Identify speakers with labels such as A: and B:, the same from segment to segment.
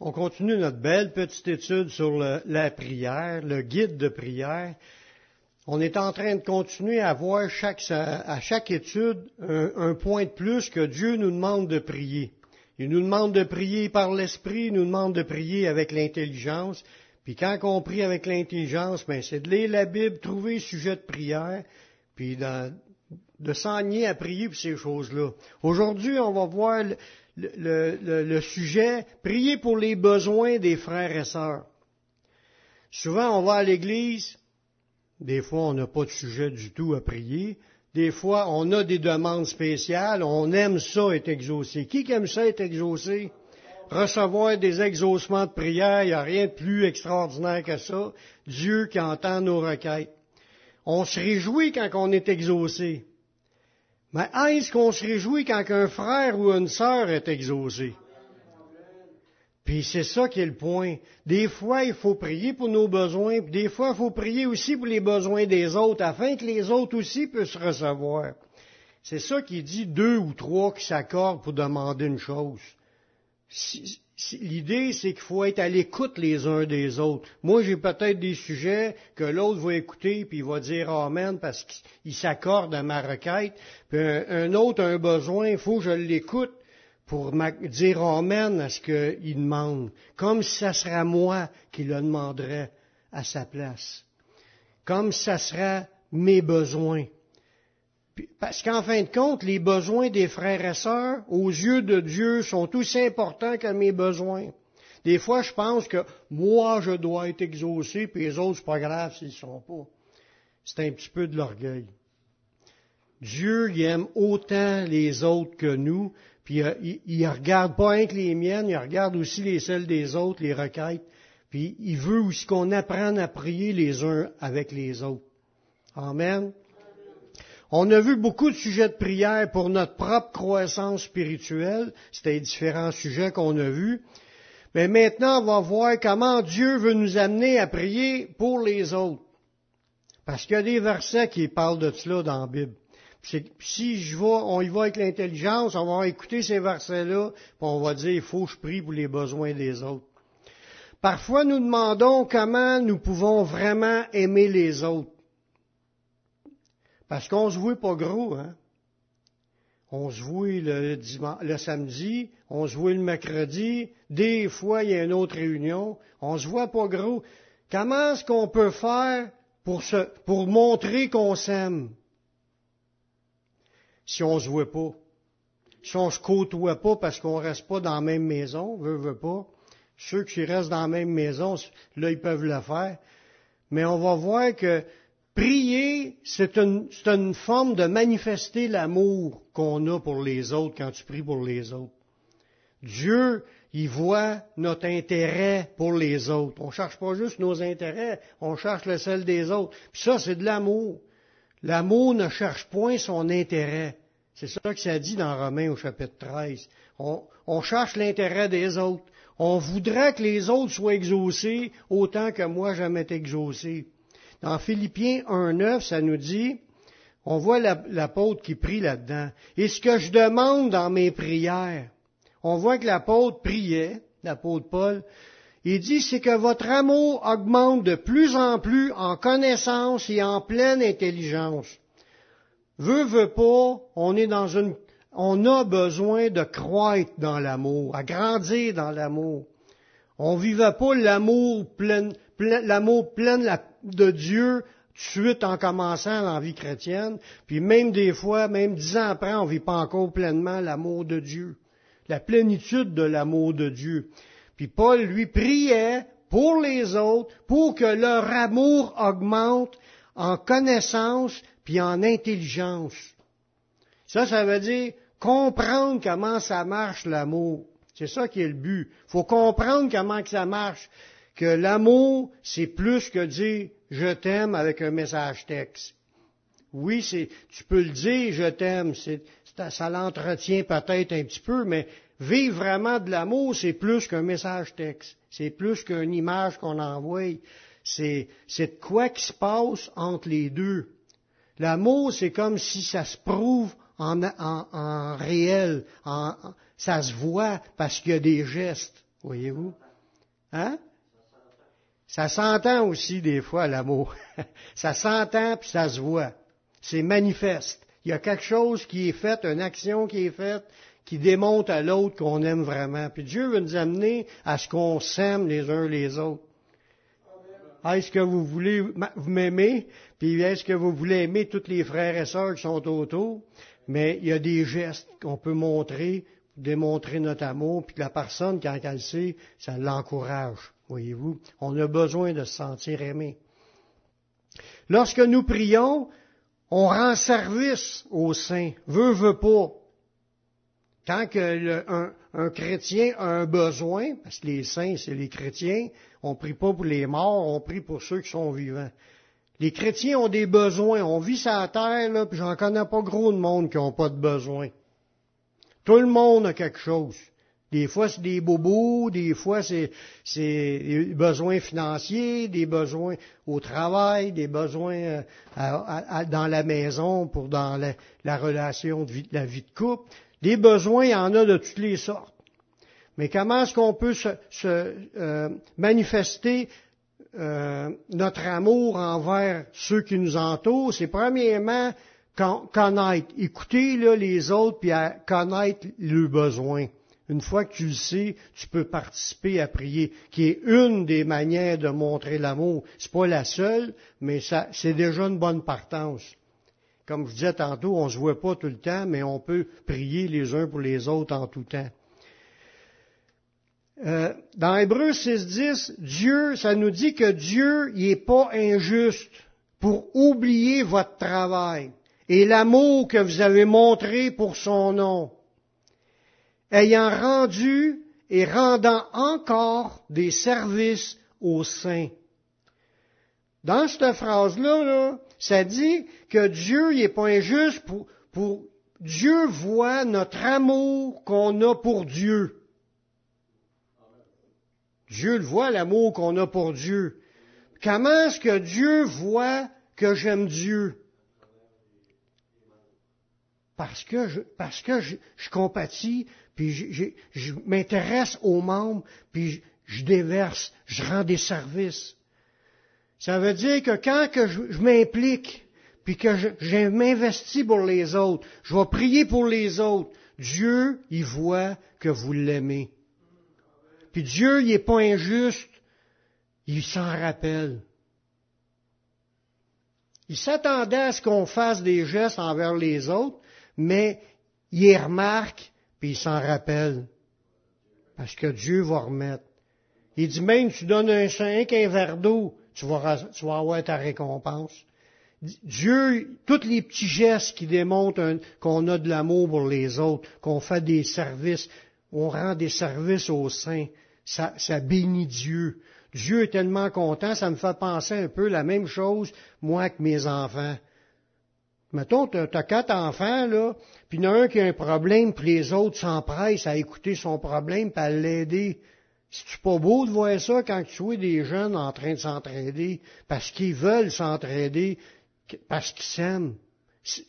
A: On continue notre belle petite étude sur le- la prière, le guide de prière. On est en train de continuer à voir à chaque étude un, point de plus que Dieu nous demande de prier. Il nous demande de prier par l'esprit, il nous demande de prier avec l'intelligence. Puis quand on prie avec l'intelligence, ben c'est de lire la Bible, trouver sujet de prière, puis de s'enligner à prier pour ces choses-là. Aujourd'hui, on va voir le, sujet prier pour les besoins des frères et sœurs. Souvent, on va à l'église, des fois, on n'a pas de sujet du tout à prier. Des fois, on a des demandes spéciales, on aime ça être exaucé. Qui aime ça être exaucé? Recevoir des exaucements de prière, il n'y a rien de plus extraordinaire que ça. Dieu qui entend nos requêtes. On se réjouit quand on est exaucé. Mais est-ce qu'on se réjouit quand un frère ou une sœur est exaucé? Puis c'est ça qui est le point. Des fois, il faut prier pour nos besoins, puis des fois, il faut prier aussi pour les besoins des autres, afin que les autres aussi puissent recevoir. C'est ça qui dit deux ou trois qui s'accordent pour demander une chose. L'idée, c'est qu'il faut être à l'écoute les uns des autres. Moi, j'ai peut-être des sujets que l'autre va écouter, puis il va dire Amen parce qu'il s'accorde à ma requête. Puis un, autre a un besoin, il faut que je l'écoute pour dire Amen à ce qu'il demande, comme si ça serait moi qui le demanderais à sa place, comme si ça serait mes besoins. Parce qu'en fin de compte, les besoins des frères et sœurs, aux yeux de Dieu, sont aussi importants que mes besoins. Des fois, je pense que moi, je dois être exaucé, puis les autres, c'est pas grave s'ils ne sont pas. C'est un petit peu de l'orgueil. Dieu, il aime autant les autres que nous, puis il, il regarde pas rien que les miennes, il regarde aussi les celles des autres, les requêtes, puis il veut aussi qu'on apprenne à prier les uns avec les autres. Amen. On a vu beaucoup de sujets de prière pour notre propre croissance spirituelle. C'était différents sujets qu'on a vus. Mais maintenant, on va voir comment Dieu veut nous amener à prier pour les autres. Parce qu'il y a des versets qui parlent de cela dans la Bible. Si je on y va avec l'intelligence, on va écouter ces versets-là, puis on va dire, il faut que je prie pour les besoins des autres. Parfois, nous demandons comment nous pouvons vraiment aimer les autres. Parce qu'on se voit pas gros, hein. On se voit le, dimanche, le samedi, on se voit le mercredi, des fois il y a une autre réunion, on se voit pas gros. Comment est-ce qu'on peut faire pour, se, pour montrer qu'on s'aime? Si on se voit pas? Si on se côtoie pas parce qu'on reste pas dans la même maison, veut, veut pas. Ceux qui restent dans la même maison, là, ils peuvent le faire. Mais on va voir que prier, c'est une, c'est une forme de manifester l'amour qu'on a pour les autres quand tu pries pour les autres. Dieu, il voit notre intérêt pour les autres. On cherche pas juste nos intérêts, on cherche le sel des autres. Puis ça, c'est de l'amour. L'amour ne cherche point son intérêt. C'est ça que ça dit dans Romains au chapitre 13. On, cherche l'intérêt des autres. On voudrait que les autres soient exaucés autant que moi j'aime être exaucé. Dans Philippiens 1.9, ça nous dit, on voit la- l'apôtre qui prie là-dedans. Et ce que je demande dans mes prières, on voit que l'apôtre priait, l'apôtre Paul, il dit, c'est que votre amour augmente de plus en plus en connaissance et en pleine intelligence. Veut, veut pas, on est dans une, on a besoin de croître dans l'amour, à grandir dans l'amour. On vivait pas l'amour plein, l'amour plein la- de Dieu de suite en commençant la vie chrétienne, puis même des fois, même dix ans après, on vit pas encore pleinement l'amour de Dieu, la plénitude de l'amour de Dieu. Puis Paul lui priait pour les autres, pour que leur amour augmente en connaissance puis en intelligence. Ça, ça veut dire comprendre comment ça marche l'amour. C'est ça qui est le but. faut comprendre comment que ça marche. Que l'amour, c'est plus que dire je t'aime avec un message texte. Oui, c'est, tu peux le dire, je t'aime, c'est, ça l'entretient peut-être un petit peu, mais vivre vraiment de l'amour, c'est plus qu'un message texte. C'est plus qu'une image qu'on envoie. C'est, c'est quoi qui se passe entre les deux. L'amour, c'est comme si ça se prouve en, en- en réel, en- ça se voit parce qu'il y a des gestes, voyez-vous? Hein? Ça s'entend aussi des fois, l'amour. ça s'entend puis ça se voit. C'est manifeste. Il y a quelque chose qui est fait, une action qui est faite, qui démontre à l'autre qu'on aime vraiment. Puis Dieu veut nous amener à ce qu'on s'aime les uns les autres. Est-ce que vous voulez m'aimer? Puis est-ce que vous voulez aimer tous les frères et sœurs qui sont autour? Mais il y a des gestes qu'on peut montrer, démontrer notre amour, puis que la personne, quand elle sait, ça l'encourage. Voyez-vous? On a besoin de se sentir aimé. Lorsque nous prions, on rend service aux saints. Veut, veut pas. Quand que chrétien a un besoin, parce que les saints, c'est les chrétiens, on prie pas pour les morts, on prie pour ceux qui sont vivants. Les chrétiens ont des besoins. On vit sur la terre, là, puis j'en connais pas gros de monde qui n'ont pas de besoin. Tout le monde a quelque chose. Des fois, c'est des bobos, des fois, c'est, des besoins financiers, des besoins au travail, des besoins euh, dans la maison, pour dans la, relation de la vie de couple. Des besoins, il y en a de toutes les sortes. Mais comment est-ce qu'on peut se, euh, manifester euh, notre amour envers ceux qui nous entourent? C'est premièrement connaître, écouter les autres, puis connaître leurs besoins. Une fois que tu le sais, tu peux participer à prier, qui est une des manières de montrer l'amour. C'est pas la seule, mais ça, c'est déjà une bonne partance. Comme je disais tantôt, on se voit pas tout le temps, mais on peut prier les uns pour les autres en tout temps. Euh, dans Hébreu 6.10, Dieu, ça nous dit que Dieu, il est pas injuste pour oublier votre travail et l'amour que vous avez montré pour son nom, ayant rendu et rendant encore des services aux saints. Dans cette phrase-là, là, ça dit que Dieu n'est pas injuste pour, pour Dieu voit notre amour qu'on a pour Dieu. Dieu le voit, l'amour qu'on a pour Dieu. Comment est-ce que Dieu voit que j'aime Dieu? Parce que je, parce que je, je compatis, puis je, je m'intéresse aux membres, puis je, déverse, je rends des services. Ça veut dire que quand que je, m'implique, puis que je, m'investis pour les autres, je vais prier pour les autres, Dieu, il voit que vous l'aimez. Puis Dieu, il n'est pas injuste, il s'en rappelle. Il s'attendait à ce qu'on fasse des gestes envers les autres, mais il les remarque, puis il s'en rappelle. Parce que Dieu va remettre. Il dit même, tu donnes un cinq, un verre d'eau, tu vas, avoir ta récompense. Dieu, tous les petits gestes qui démontrent qu'on a de l'amour pour les autres, qu'on fait des services, on rend des services aux saints, ça bénit Dieu. Dieu est tellement content, ça me fait penser un peu la même chose, moi, que mes enfants. Mettons, tu as, quatre enfants, là, puis il y en a un qui a un problème, puis les autres s'empressent à écouter son problème, puis à l'aider. C'est pas beau de voir ça quand tu vois des jeunes en train de s'entraider, parce qu'ils veulent s'entraider, parce qu'ils s'aiment.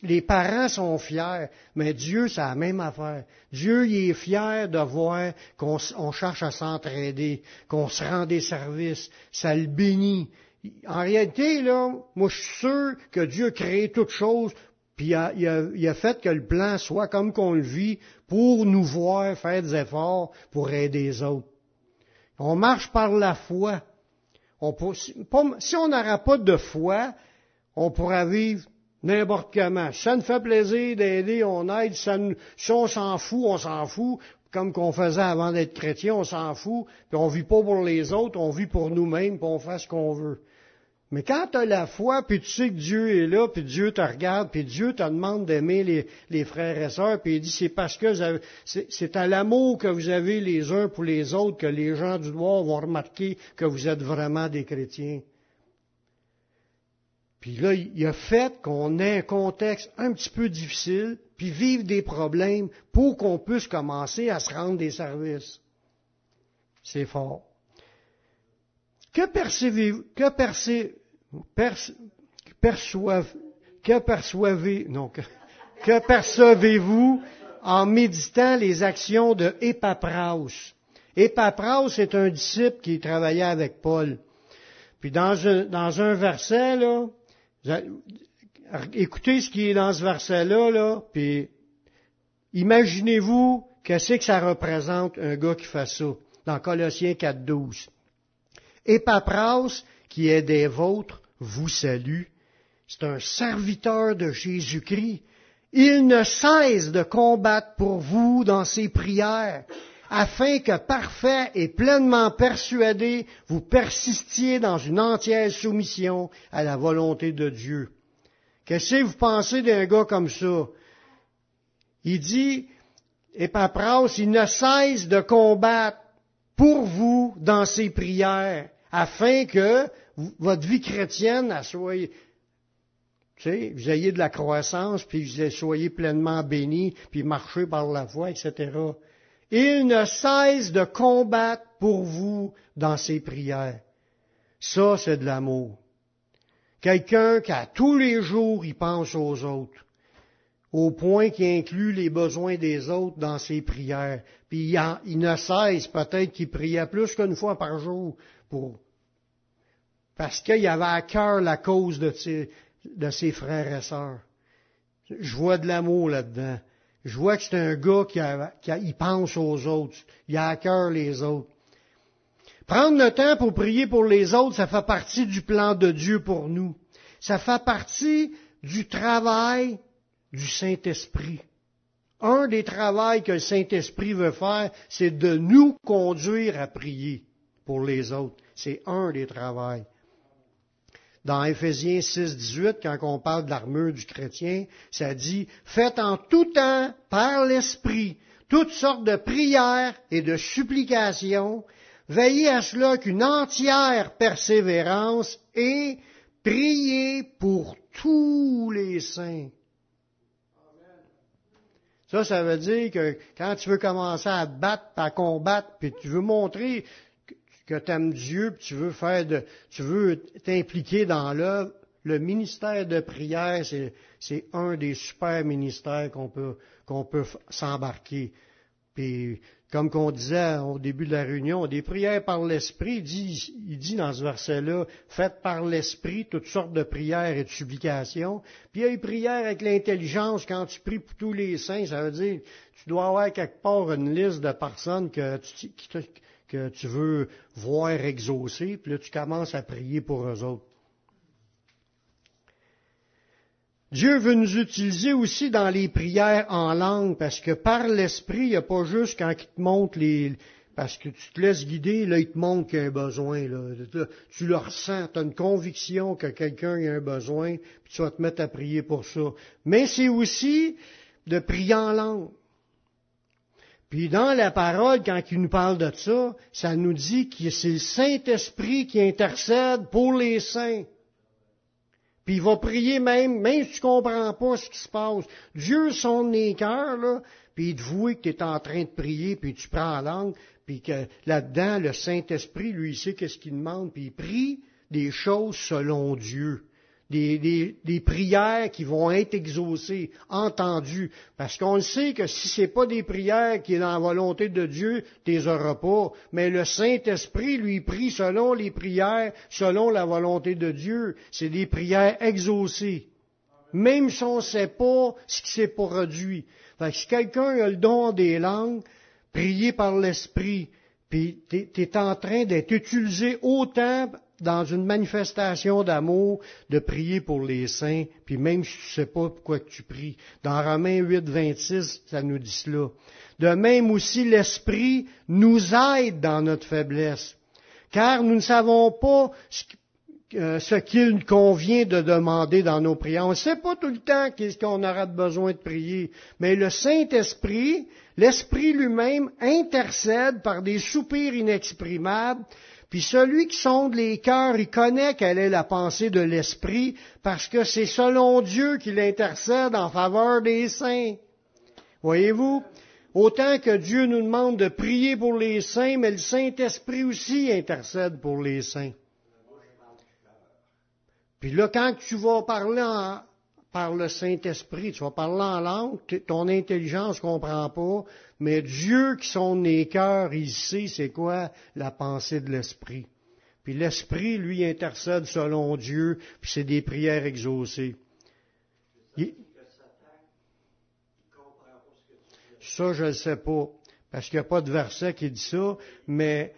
A: Les parents sont fiers, mais Dieu, c'est la même affaire. Dieu, il est fier de voir qu'on cherche à s'entraider, qu'on se rend des services. Ça le bénit. En réalité, là, moi, je suis sûr que Dieu a créé toutes choses, puis il a, fait que le plan soit comme qu'on le vit pour nous voir faire des efforts pour aider les autres. On marche par la foi. Si on n'aura pas de foi, on pourra vivre n'importe comment. Ça nous fait plaisir d'aider, on aide. si on s'en fout, on s'en fout. Comme qu'on faisait avant d'être chrétien, on s'en fout. Puis on vit pas pour les autres, on vit pour nous-mêmes, puis on fait ce qu'on veut. Mais quand tu as la foi, puis tu sais que Dieu est là, puis Dieu te regarde, puis Dieu te demande d'aimer les, frères et sœurs, puis il dit c'est parce que c'est à l'amour que vous avez les uns pour les autres que les gens du droit vont remarquer que vous êtes vraiment des chrétiens. Puis là, il a fait qu'on ait un contexte un petit peu difficile, puis vivre des problèmes pour qu'on puisse commencer à se rendre des services. C'est fort. Que percevez-vous, que percevez, que percevez, non, que, percevez-vous en méditant les actions de Epapraus? Epapras, c'est un disciple qui travaillait avec Paul. Puis dans un, dans un verset, là, écoutez ce qui est dans ce verset-là, là, puis imaginez-vous qu'est-ce que ça représente un gars qui fait ça, dans Colossiens 4.12. Epapras, qui est des vôtres, vous salue. C'est un serviteur de Jésus-Christ. Il ne cesse de combattre pour vous dans ses prières, afin que parfait et pleinement persuadé, vous persistiez dans une entière soumission à la volonté de Dieu. Qu'est-ce que vous pensez d'un gars comme ça? Il dit, Epapras, il ne cesse de combattre pour vous dans ses prières, afin que votre vie chrétienne soit tu sais, vous ayez de la croissance, puis vous soyez pleinement bénis, puis marchez par la foi, etc. Il ne cesse de combattre pour vous dans ses prières. Ça, c'est de l'amour. Quelqu'un qui, à tous les jours, il pense aux autres, au point qu'il inclut les besoins des autres dans ses prières. Puis il, ne cesse, peut-être qu'il priait plus qu'une fois par jour pour parce qu'il avait à cœur la cause de ses, de ses frères et sœurs. Je vois de l'amour là-dedans. Je vois que c'est un gars qui, qui pense aux autres. Il a à cœur les autres. Prendre le temps pour prier pour les autres, ça fait partie du plan de Dieu pour nous. Ça fait partie du travail du Saint-Esprit. Un des travaux que le Saint-Esprit veut faire, c'est de nous conduire à prier pour les autres. C'est un des travaux dans Éphésiens 6, 18, quand on parle de l'armure du chrétien, ça dit, faites en tout temps, par l'Esprit, toutes sortes de prières et de supplications, veillez à cela qu'une entière persévérance et priez pour tous les saints. Ça, ça veut dire que quand tu veux commencer à battre, à combattre, puis tu veux montrer que tu aimes Dieu, puis tu veux faire de, tu veux t'impliquer dans l'œuvre, le ministère de prière, c'est, un des super ministères qu'on peut, qu'on peut s'embarquer. Puis, comme qu'on disait au début de la réunion, des prières par l'Esprit, il dit, il dit dans ce verset-là, faites par l'Esprit toutes sortes de prières et de supplications. Puis il y a une prière avec l'intelligence, quand tu pries pour tous les saints, ça veut dire, tu dois avoir quelque part une liste de personnes que tu, qui, que tu veux voir exaucer, puis là tu commences à prier pour eux autres. Dieu veut nous utiliser aussi dans les prières en langue, parce que par l'Esprit, il n'y a pas juste quand il te montre les... Parce que tu te laisses guider, là, il te montre qu'il y a un besoin. Là. Tu le ressens, tu as une conviction que quelqu'un a un besoin, puis tu vas te mettre à prier pour ça. Mais c'est aussi de prier en langue. Puis dans la parole, quand il nous parle de ça, ça nous dit que c'est le Saint-Esprit qui intercède pour les saints. Puis il va prier même, même si tu comprends pas ce qui se passe. Dieu sonne les cœurs, là, puis il te voit que tu es en train de prier, puis tu prends la langue, puis que là-dedans, le Saint-Esprit, lui, il sait qu'est-ce qu'il demande, puis il prie des choses selon Dieu des, prières qui vont être exaucées, entendues. Parce qu'on sait que si c'est pas des prières qui est dans la volonté de Dieu, tu les auras pas. Mais le Saint-Esprit, lui, prie selon les prières, selon la volonté de Dieu. C'est des prières exaucées. Même si on ne sait pas ce qui s'est produit. Fait que si quelqu'un a le don des langues, prier par l'Esprit, puis tu en train d'être utilisé autant dans une manifestation d'amour, de prier pour les saints, puis même si tu ne sais pas pourquoi tu pries. Dans Romains 8, 26, ça nous dit cela. De même aussi, l'Esprit nous aide dans notre faiblesse, car nous ne savons pas ce qu'il convient de demander dans nos prières. On ne sait pas tout le temps qu'est-ce qu'on aura besoin de prier, mais le Saint-Esprit, l'Esprit lui-même intercède par des soupirs inexprimables puis celui qui sonde les cœurs, il connaît quelle est la pensée de l'Esprit, parce que c'est selon Dieu qu'il intercède en faveur des saints. Voyez-vous? Autant que Dieu nous demande de prier pour les saints, mais le Saint-Esprit aussi intercède pour les saints. Puis là, quand tu vas parler par le Saint-Esprit. Tu vas parler en langue, ton intelligence ne comprend pas, mais Dieu qui sonde les cœurs, il sait c'est quoi la pensée de l'Esprit. Puis l'Esprit, lui, intercède selon Dieu, puis c'est des prières exaucées. Ça, je ne sais pas, parce qu'il n'y a pas de verset qui dit ça, mais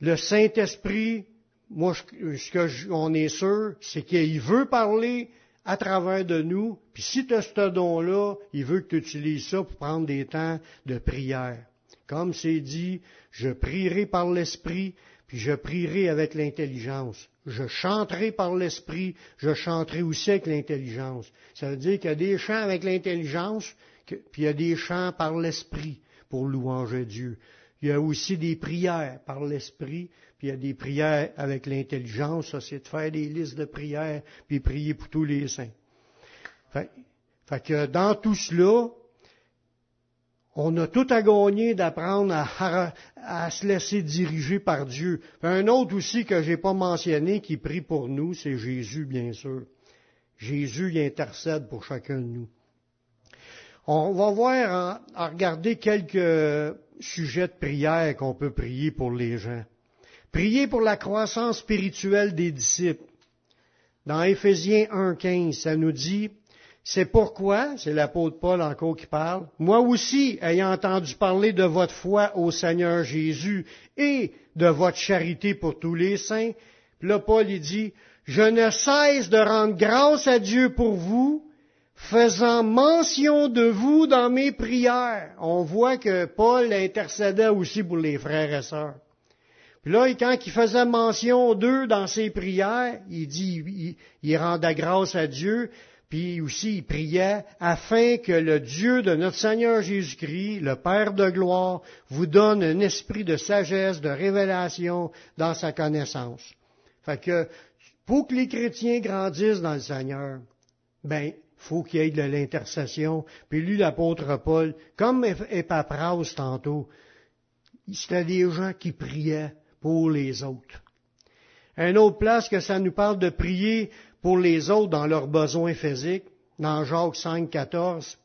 A: le Saint-Esprit, moi, ce que on est sûr, c'est qu'il veut parler à travers de nous, puis si tu as ce don-là, il veut que tu utilises ça pour prendre des temps de prière. Comme c'est dit, je prierai par l'Esprit, puis je prierai avec l'intelligence. Je chanterai par l'Esprit, je chanterai aussi avec l'intelligence. Ça veut dire qu'il y a des chants avec l'intelligence, puis il y a des chants par l'Esprit pour louanger Dieu. Il y a aussi des prières par l'Esprit, puis il y a des prières avec l'intelligence. Ça, c'est de faire des listes de prières, puis prier pour tous les saints. Fait, que dans tout cela, on a tout à gagner d'apprendre à, se laisser diriger par Dieu. Un autre aussi que j'ai pas mentionné qui prie pour nous, c'est Jésus, bien sûr. Jésus il intercède pour chacun de nous. On va voir, à regarder quelques sujets de prière qu'on peut prier pour les gens. Prier pour la croissance spirituelle des disciples. Dans Éphésiens 1.15, ça nous dit, c'est pourquoi, c'est l'apôtre Paul encore qui parle, moi aussi, ayant entendu parler de votre foi au Seigneur Jésus et de votre charité pour tous les saints, là Paul il dit, je ne cesse de rendre grâce à Dieu pour vous, faisant mention de vous dans mes prières. On voit que Paul intercédait aussi pour les frères et sœurs. Puis là, quand il faisait mention d'eux dans ses prières, il dit, il, rendait grâce à Dieu, puis aussi il priait afin que le Dieu de notre Seigneur Jésus-Christ, le Père de gloire, vous donne un esprit de sagesse, de révélation dans sa connaissance. Fait que, pour que les chrétiens grandissent dans le Seigneur, ben, faut qu'il y ait de l'intercession. Puis lui, l'apôtre Paul, comme Epapras tantôt, c'était des gens qui priaient pour les autres. Un autre place que ça nous parle de prier pour les autres dans leurs besoins physiques, dans Jacques 5, 14,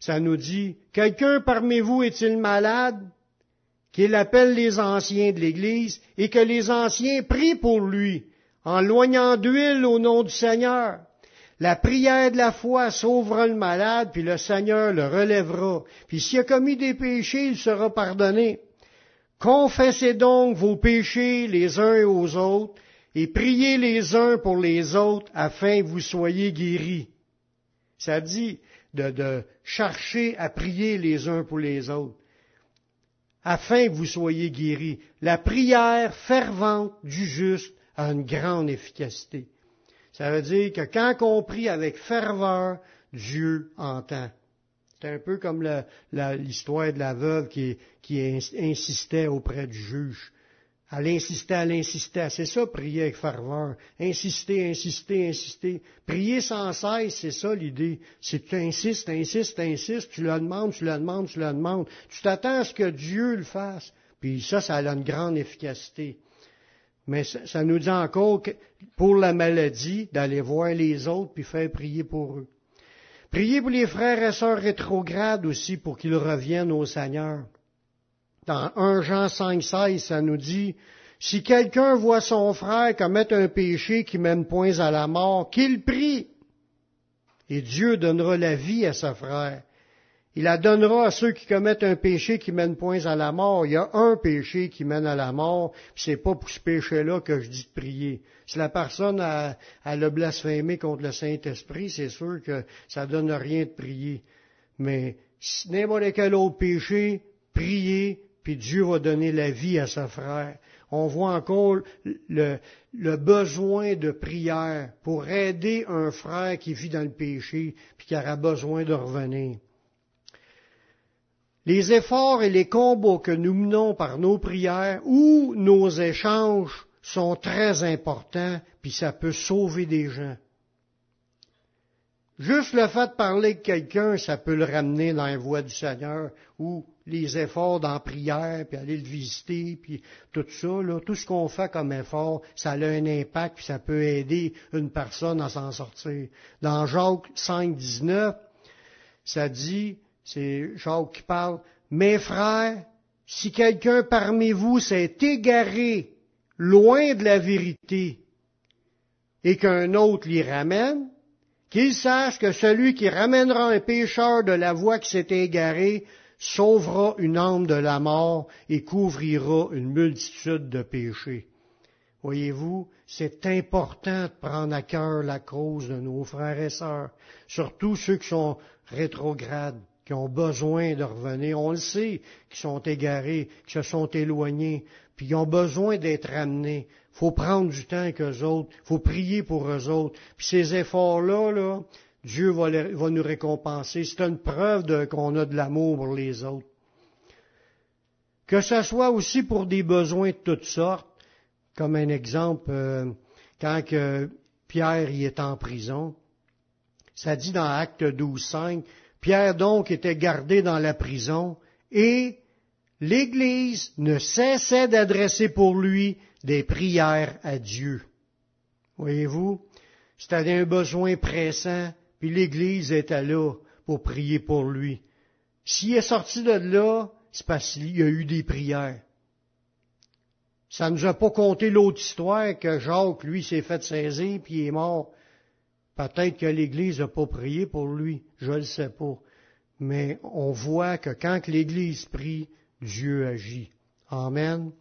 A: ça nous dit, quelqu'un parmi vous est-il malade? Qu'il appelle les anciens de l'Église et que les anciens prient pour lui, en loignant d'huile au nom du Seigneur. La prière de la foi sauvera le malade, puis le Seigneur le relèvera. Puis s'il a commis des péchés, il sera pardonné. Confessez donc vos péchés les uns aux autres, et priez les uns pour les autres afin que vous soyez guéris. Ça dit de, de chercher à prier les uns pour les autres, afin que vous soyez guéris. La prière fervente du juste a une grande efficacité. Ça veut dire que quand on prie avec ferveur, Dieu entend. C'est un peu comme l'histoire de la veuve qui, insistait auprès du juge. Elle insistait, elle insistait. C'est ça, prier avec ferveur. Insister, insister, insister. Prier sans cesse, c'est ça l'idée. C'est tu insistes, insistes, insistes, tu le demandes, tu le demandes, tu le demandes. Tu t'attends à ce que Dieu le fasse. Puis ça, ça a une grande efficacité. Mais ça, nous dit encore que pour la maladie, d'aller voir les autres puis faire prier pour eux. Priez pour les frères et sœurs rétrogrades aussi pour qu'ils reviennent au Seigneur. Dans 1 Jean 5, 16, ça nous dit, si quelqu'un voit son frère commettre un péché qui mène point à la mort, qu'il prie. Et Dieu donnera la vie à sa frère. Il la donnera à ceux qui commettent un péché qui mène point à la mort. Il y a un péché qui mène à la mort, puis c'est pas pour ce péché-là que je dis de prier. Si la personne a, a le blasphémé contre le Saint-Esprit, c'est sûr que ça donne rien de prier. Mais n'importe quel autre péché, priez, puis Dieu va donner la vie à sa frère. On voit encore le, le besoin de prière pour aider un frère qui vit dans le péché, puis qui aura besoin de revenir. Les efforts et les combats que nous menons par nos prières ou nos échanges sont très importants, puis ça peut sauver des gens. Juste le fait de parler avec quelqu'un, ça peut le ramener dans la voie du Seigneur ou les efforts dans la prière, puis aller le visiter, puis tout ça, là, tout ce qu'on fait comme effort, ça a un impact, puis ça peut aider une personne à s'en sortir. Dans Jacques 5, 19, ça dit, c'est Jacques qui parle, Mes frères, si quelqu'un parmi vous s'est égaré loin de la vérité et qu'un autre l'y ramène, qu'il sache que celui qui ramènera un pécheur de la voie qui s'est égaré sauvera une âme de la mort et couvrira une multitude de péchés. Voyez-vous, c'est important de prendre à cœur la cause de nos frères et sœurs, surtout ceux qui sont rétrogrades qui ont besoin de revenir. On le sait, qui sont égarés, qui se sont éloignés, puis qui ont besoin d'être ramenés. Faut prendre du temps avec eux autres, faut prier pour eux autres. Puis ces efforts-là, là, Dieu va, va, nous récompenser. C'est une preuve qu'on a de l'amour pour les autres. Que ce soit aussi pour des besoins de toutes sortes, comme un exemple, euh, quand que Pierre y est en prison, ça dit dans Acte 12, 5, Pierre donc était gardé dans la prison et l'Église ne cessait d'adresser pour lui des prières à Dieu. Voyez-vous, c'était un besoin pressant, puis l'Église était là pour prier pour lui. S'il est sorti de là, c'est parce qu'il y a eu des prières. Ça ne nous a pas compté l'autre histoire que Jacques, lui, s'est fait saisir puis il est mort. Peut-être que l'Église n'a pas prié pour lui, je ne le sais pas. Mais on voit que quand l'Église prie, Dieu agit. Amen.